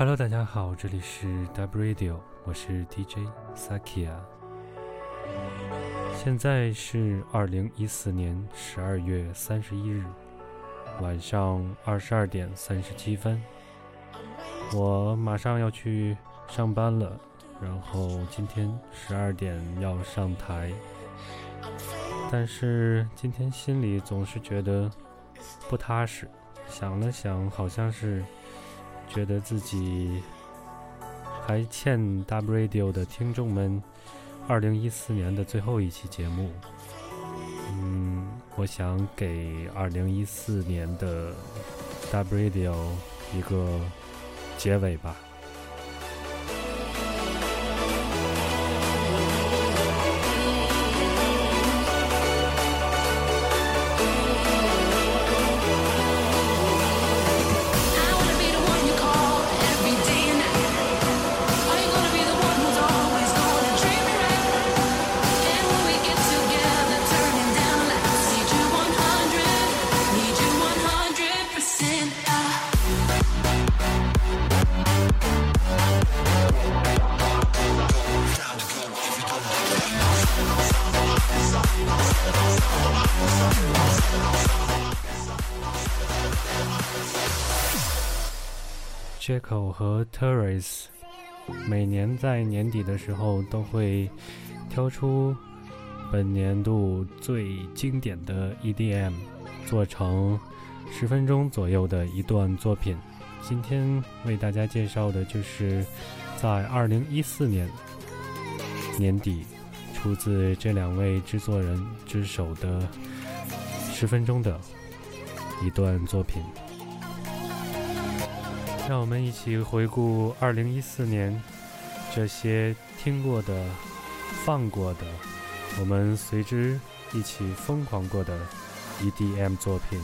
Hello，大家好，这里是 W Radio，我是 DJ Sakia。现在是二零一四年十二月三十一日晚上二十二点三十七分，我马上要去上班了，然后今天十二点要上台，但是今天心里总是觉得不踏实，想了想，好像是。觉得自己还欠 W Radio 的听众们二零一四年的最后一期节目。嗯，我想给二零一四年的 W Radio 一个结尾吧。Jaco 和 Terrace 每年在年底的时候都会挑出本年度最经典的 EDM，做成十分钟左右的一段作品。今天为大家介绍的就是在2014年年底出自这两位制作人之手的十分钟的一段作品。让我们一起回顾二零一四年这些听过的、放过的，我们随之一起疯狂过的 EDM 作品。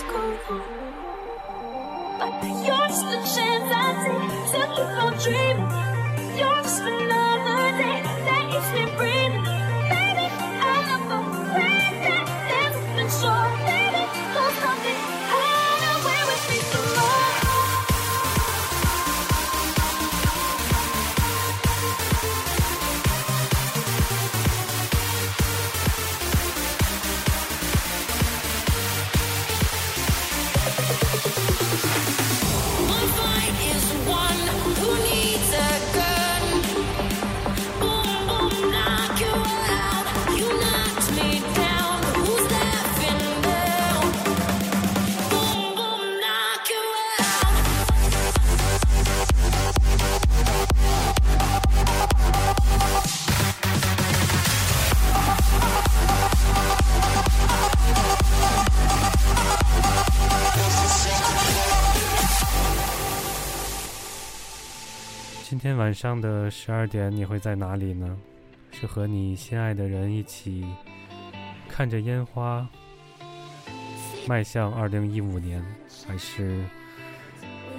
what's going on. But you're just a chance I take, to keep on dreaming. You're just 天晚上的十二点，你会在哪里呢？是和你心爱的人一起看着烟花，迈向二零一五年，还是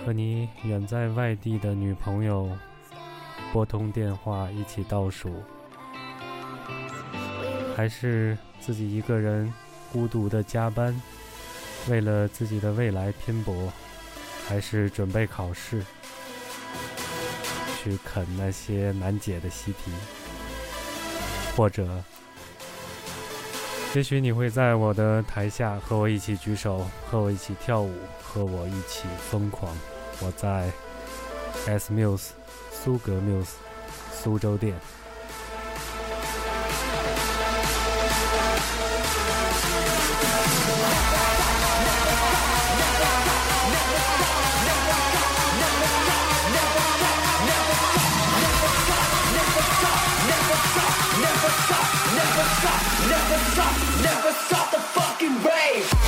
和你远在外地的女朋友拨通电话一起倒数，还是自己一个人孤独的加班，为了自己的未来拼搏，还是准备考试？去啃那些难解的习题，或者，也许你会在我的台下和我一起举手，和我一起跳舞，和我一起疯狂。我在 S Muse 苏格 Muse 苏州店。never stop, never stop, never stop the fucking rave.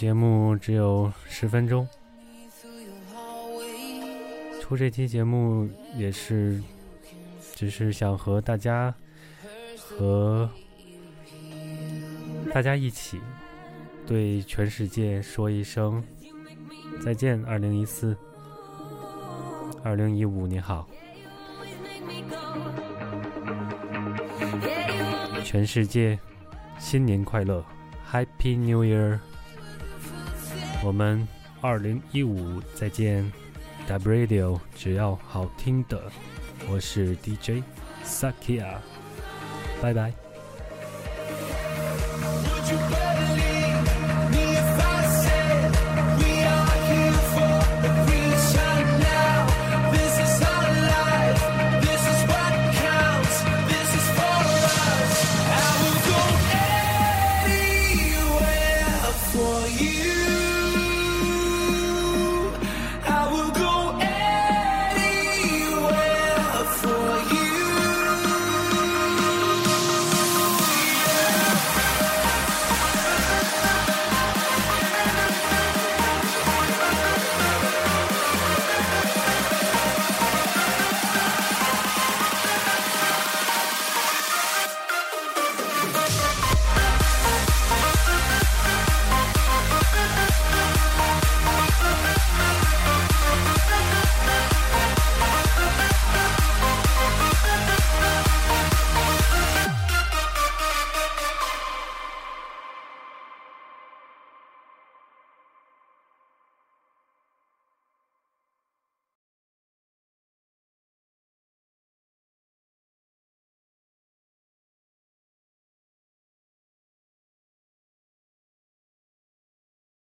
节目只有十分钟。出这期节目也是，只是想和大家和大家一起对全世界说一声再见。二零一四，二零一五，你好，全世界新年快乐，Happy New Year！我们二零一五再见，W Radio 只要好听的，我是 DJ Sakia，拜拜。